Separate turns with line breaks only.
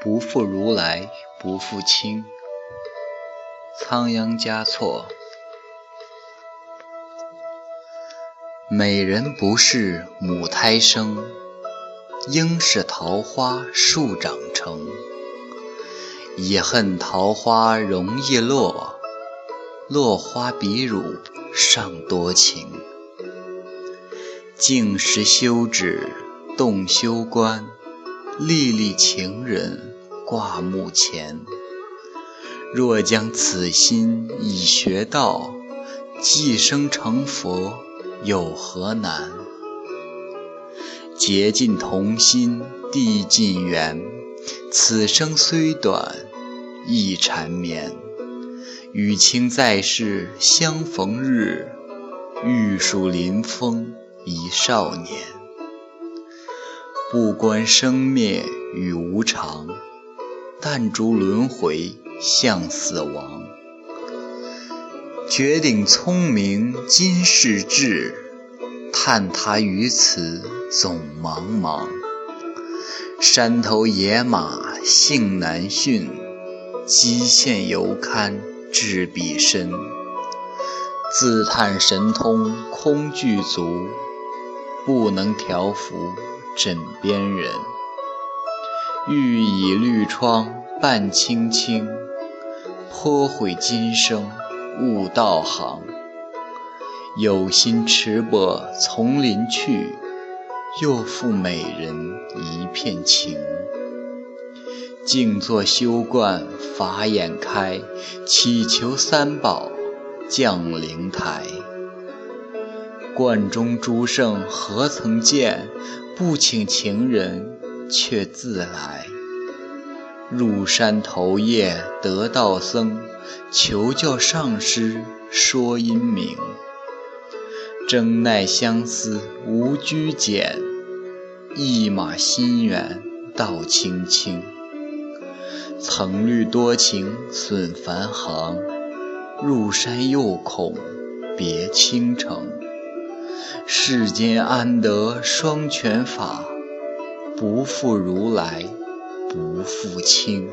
不负如来不负卿。仓央嘉措。美人不是母胎生，应是桃花树长成。也恨桃花容易落，落花比汝尚多情。静时休止动休观，历历情人挂目前。若将此心已学到，即生成佛。有何难？结尽同心地尽缘，此生虽短亦缠绵。与卿在世相逢日，玉树临风一少年。不关生灭与无常，但逐轮回向死亡。绝顶聪明今世志，叹他于此总茫茫。山头野马性难驯，极限犹堪至彼身。自叹神通空具足，不能调伏枕边人。欲以绿窗伴青青，颇悔今生。悟道行，有心持钵丛林去，又负美人一片情。静坐修观法眼开，祈求三宝降灵台。观中诸圣何曾见？不请情人却自来。入山头夜得道僧，求教上师说因明。争奈相思无拘简，一马心缘道清清。曾虑多情损梵行，入山又恐别倾城。世间安得双全法？不负如来。不负卿。